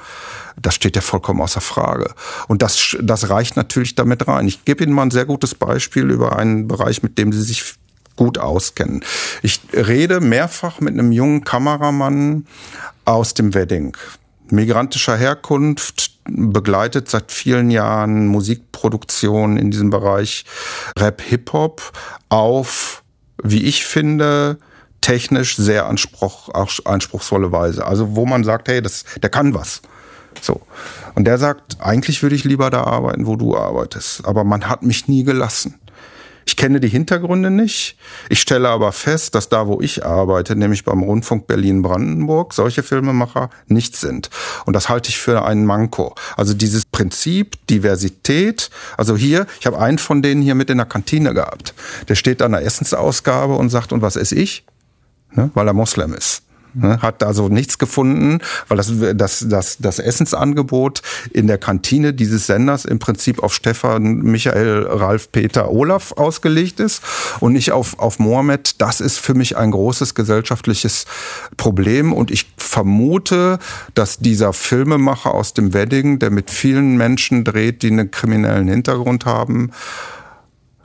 Das steht ja vollkommen außer Frage. Und das, das reicht natürlich damit rein. Ich gebe Ihnen mal ein sehr gutes Beispiel über einen Bereich, mit dem Sie sich gut auskennen. Ich rede mehrfach mit einem jungen Kameramann aus dem Wedding. Migrantischer Herkunft, begleitet seit vielen Jahren Musikproduktion in diesem Bereich Rap, Hip-Hop auf, wie ich finde, technisch sehr anspruch, anspruchsvolle Weise. Also wo man sagt, hey, das, der kann was. So. Und der sagt, eigentlich würde ich lieber da arbeiten, wo du arbeitest. Aber man hat mich nie gelassen. Ich kenne die Hintergründe nicht. Ich stelle aber fest, dass da, wo ich arbeite, nämlich beim Rundfunk Berlin-Brandenburg, solche Filmemacher nicht sind. Und das halte ich für einen Manko. Also dieses Prinzip Diversität. Also hier, ich habe einen von denen hier mit in der Kantine gehabt. Der steht an der Essensausgabe und sagt, und was esse ich? Ne, weil er Moslem ist. Ne, hat also nichts gefunden, weil das, das, das, das Essensangebot in der Kantine dieses Senders im Prinzip auf Stefan, Michael, Ralf, Peter, Olaf ausgelegt ist und nicht auf, auf Mohammed. Das ist für mich ein großes gesellschaftliches Problem und ich vermute, dass dieser Filmemacher aus dem Wedding, der mit vielen Menschen dreht, die einen kriminellen Hintergrund haben,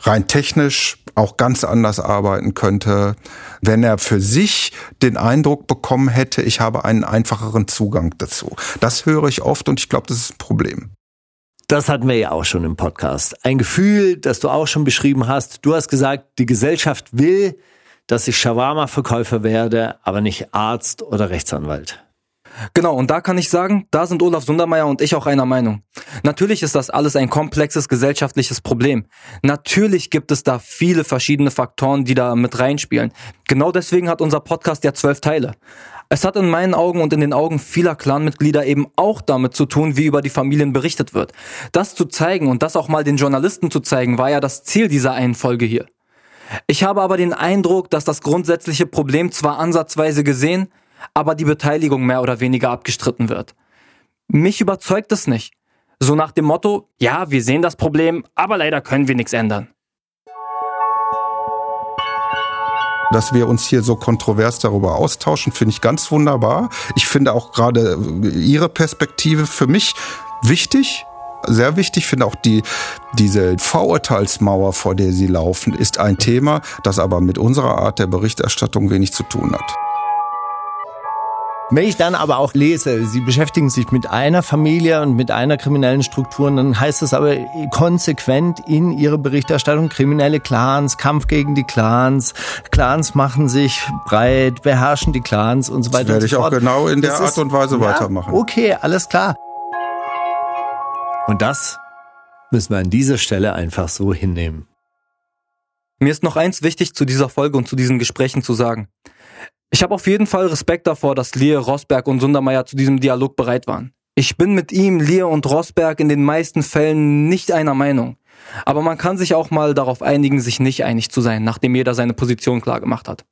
rein technisch auch ganz anders arbeiten könnte, wenn er für sich den Eindruck bekommen hätte, ich habe einen einfacheren Zugang dazu. Das höre ich oft und ich glaube, das ist ein Problem. Das hatten wir ja auch schon im Podcast. Ein Gefühl, das du auch schon beschrieben hast. Du hast gesagt, die Gesellschaft will, dass ich Shawarma-Verkäufer werde, aber nicht Arzt oder Rechtsanwalt. Genau, und da kann ich sagen, da sind Olaf Sundermeier und ich auch einer Meinung. Natürlich ist das alles ein komplexes gesellschaftliches Problem. Natürlich gibt es da viele verschiedene Faktoren, die da mit reinspielen. Genau deswegen hat unser Podcast ja zwölf Teile. Es hat in meinen Augen und in den Augen vieler Clanmitglieder eben auch damit zu tun, wie über die Familien berichtet wird. Das zu zeigen und das auch mal den Journalisten zu zeigen, war ja das Ziel dieser einen Folge hier. Ich habe aber den Eindruck, dass das grundsätzliche Problem zwar ansatzweise gesehen, aber die Beteiligung mehr oder weniger abgestritten wird. Mich überzeugt es nicht. So nach dem Motto, ja, wir sehen das Problem, aber leider können wir nichts ändern. Dass wir uns hier so kontrovers darüber austauschen, finde ich ganz wunderbar. Ich finde auch gerade Ihre Perspektive für mich wichtig, sehr wichtig. Ich finde auch die, diese Vorurteilsmauer, vor der Sie laufen, ist ein Thema, das aber mit unserer Art der Berichterstattung wenig zu tun hat. Wenn ich dann aber auch lese, Sie beschäftigen sich mit einer Familie und mit einer kriminellen Struktur, dann heißt es aber konsequent in Ihrer Berichterstattung kriminelle Clans, Kampf gegen die Clans, Clans machen sich breit, beherrschen die Clans und so weiter. Das werde ich so auch genau in der das Art und Weise ja, weitermachen. Okay, alles klar. Und das müssen wir an dieser Stelle einfach so hinnehmen. Mir ist noch eins wichtig zu dieser Folge und zu diesen Gesprächen zu sagen. Ich habe auf jeden Fall Respekt davor, dass Lear, Rosberg und Sundermeier zu diesem Dialog bereit waren. Ich bin mit ihm, Lear und Rosberg in den meisten Fällen nicht einer Meinung. Aber man kann sich auch mal darauf einigen, sich nicht einig zu sein, nachdem jeder seine Position klar gemacht hat.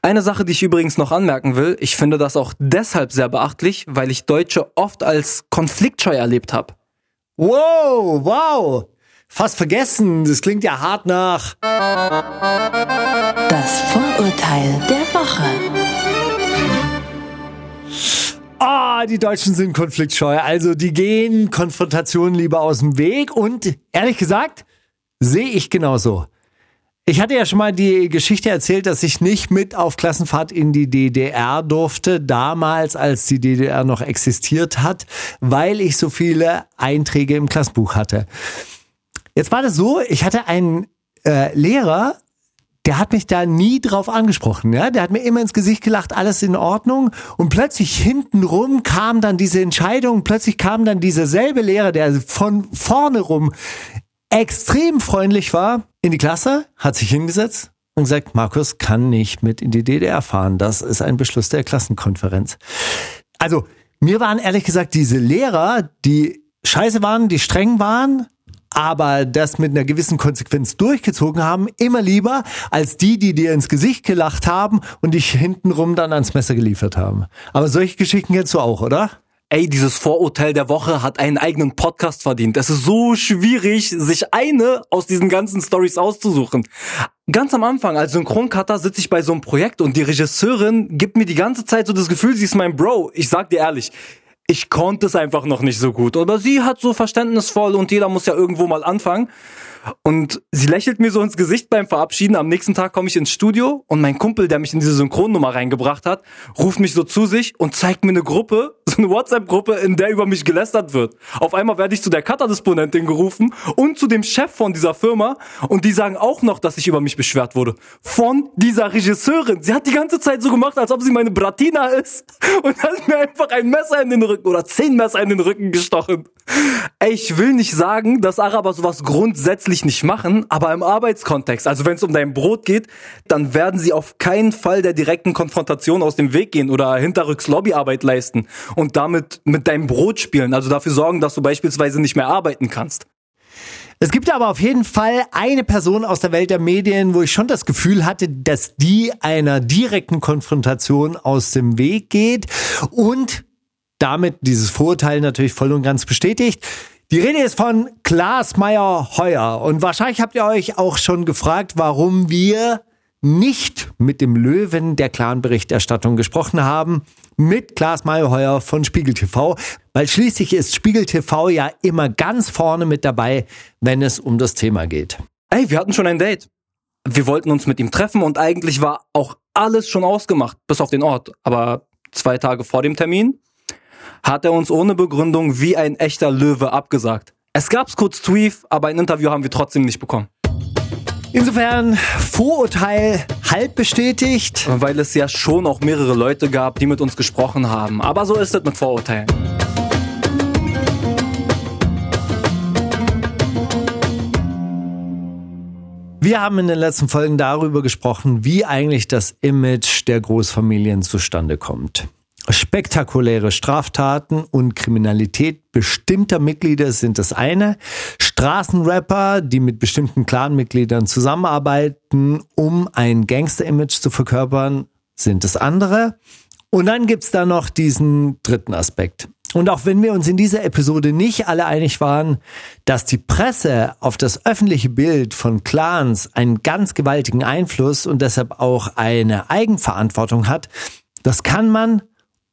Eine Sache, die ich übrigens noch anmerken will, ich finde das auch deshalb sehr beachtlich, weil ich Deutsche oft als konfliktscheu erlebt habe. Wow, wow. Fast vergessen, das klingt ja hart nach. Das Vorurteil der Woche. Ah, die Deutschen sind konfliktscheu. Also die gehen Konfrontationen lieber aus dem Weg und ehrlich gesagt, sehe ich genauso. Ich hatte ja schon mal die Geschichte erzählt, dass ich nicht mit auf Klassenfahrt in die DDR durfte, damals als die DDR noch existiert hat, weil ich so viele Einträge im Klassenbuch hatte. Jetzt war das so, ich hatte einen äh, Lehrer, der hat mich da nie drauf angesprochen. Ja? Der hat mir immer ins Gesicht gelacht, alles in Ordnung. Und plötzlich hintenrum kam dann diese Entscheidung, plötzlich kam dann dieser selbe Lehrer, der von vorne rum extrem freundlich war, in die Klasse, hat sich hingesetzt und gesagt, Markus kann nicht mit in die DDR fahren. Das ist ein Beschluss der Klassenkonferenz. Also, mir waren ehrlich gesagt diese Lehrer, die scheiße waren, die streng waren, aber das mit einer gewissen Konsequenz durchgezogen haben, immer lieber als die, die dir ins Gesicht gelacht haben und dich hintenrum dann ans Messer geliefert haben. Aber solche Geschichten kennst du auch, oder? Ey, dieses Vorurteil der Woche hat einen eigenen Podcast verdient. Es ist so schwierig, sich eine aus diesen ganzen Stories auszusuchen. Ganz am Anfang als Synchroncutter sitze ich bei so einem Projekt und die Regisseurin gibt mir die ganze Zeit so das Gefühl, sie ist mein Bro. Ich sag dir ehrlich, ich konnte es einfach noch nicht so gut. Aber sie hat so verständnisvoll und jeder muss ja irgendwo mal anfangen. Und sie lächelt mir so ins Gesicht beim Verabschieden. Am nächsten Tag komme ich ins Studio und mein Kumpel, der mich in diese Synchronnummer reingebracht hat, ruft mich so zu sich und zeigt mir eine Gruppe, so eine WhatsApp-Gruppe, in der über mich gelästert wird. Auf einmal werde ich zu der Cutter-Disponentin gerufen und zu dem Chef von dieser Firma und die sagen auch noch, dass ich über mich beschwert wurde. Von dieser Regisseurin. Sie hat die ganze Zeit so gemacht, als ob sie meine Bratina ist und hat mir einfach ein Messer in den Rücken oder zehn Messer in den Rücken gestochen. Ich will nicht sagen, dass Araber sowas grundsätzlich nicht machen, aber im Arbeitskontext, also wenn es um dein Brot geht, dann werden sie auf keinen Fall der direkten Konfrontation aus dem Weg gehen oder hinterrücks Lobbyarbeit leisten und damit mit deinem Brot spielen, also dafür sorgen, dass du beispielsweise nicht mehr arbeiten kannst. Es gibt aber auf jeden Fall eine Person aus der Welt der Medien, wo ich schon das Gefühl hatte, dass die einer direkten Konfrontation aus dem Weg geht und damit dieses Vorurteil natürlich voll und ganz bestätigt. Die Rede ist von Klaas Meyer Heuer. Und wahrscheinlich habt ihr euch auch schon gefragt, warum wir nicht mit dem Löwen der Clan-Berichterstattung gesprochen haben, mit Klaas Mayheuer von Spiegel TV, weil schließlich ist Spiegel TV ja immer ganz vorne mit dabei, wenn es um das Thema geht. Ey, wir hatten schon ein Date. Wir wollten uns mit ihm treffen und eigentlich war auch alles schon ausgemacht, bis auf den Ort. Aber zwei Tage vor dem Termin hat er uns ohne Begründung wie ein echter Löwe abgesagt. Es gab's kurz Tweef, aber ein Interview haben wir trotzdem nicht bekommen. Insofern Vorurteil halb bestätigt. Weil es ja schon auch mehrere Leute gab, die mit uns gesprochen haben. Aber so ist es mit Vorurteilen. Wir haben in den letzten Folgen darüber gesprochen, wie eigentlich das Image der Großfamilien zustande kommt. Spektakuläre Straftaten und Kriminalität bestimmter Mitglieder sind das eine. Straßenrapper, die mit bestimmten Clanmitgliedern zusammenarbeiten, um ein Gangster-Image zu verkörpern, sind das andere. Und dann gibt's da noch diesen dritten Aspekt. Und auch wenn wir uns in dieser Episode nicht alle einig waren, dass die Presse auf das öffentliche Bild von Clans einen ganz gewaltigen Einfluss und deshalb auch eine Eigenverantwortung hat, das kann man,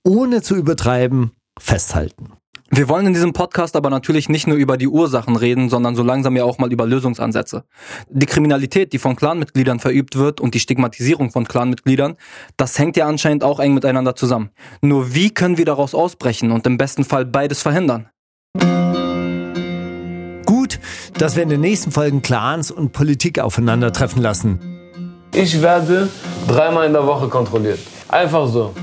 ohne zu übertreiben, festhalten. Wir wollen in diesem Podcast aber natürlich nicht nur über die Ursachen reden, sondern so langsam ja auch mal über Lösungsansätze. Die Kriminalität, die von Clanmitgliedern verübt wird und die Stigmatisierung von Clanmitgliedern, das hängt ja anscheinend auch eng miteinander zusammen. Nur wie können wir daraus ausbrechen und im besten Fall beides verhindern? Gut, dass wir in den nächsten Folgen Clans und Politik aufeinandertreffen lassen. Ich werde dreimal in der Woche kontrolliert. Einfach so.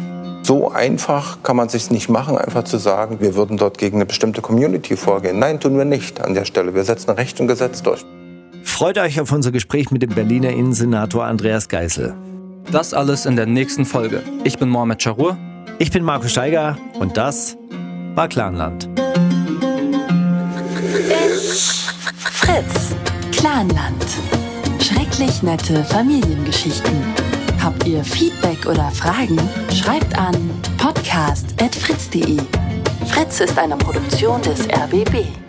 So einfach kann man sich nicht machen, einfach zu sagen, wir würden dort gegen eine bestimmte Community vorgehen. Nein, tun wir nicht an der Stelle. Wir setzen Recht und Gesetz durch. Freut euch auf unser Gespräch mit dem Berliner Innensenator Andreas Geisel. Das alles in der nächsten Folge. Ich bin Mohamed Charur. Ich bin Marco Steiger und das war Clanland. Fritz. Clanland. Schrecklich nette Familiengeschichten. Habt ihr Feedback oder Fragen? Schreibt an podcast.fritz.de. Fritz ist eine Produktion des RBB.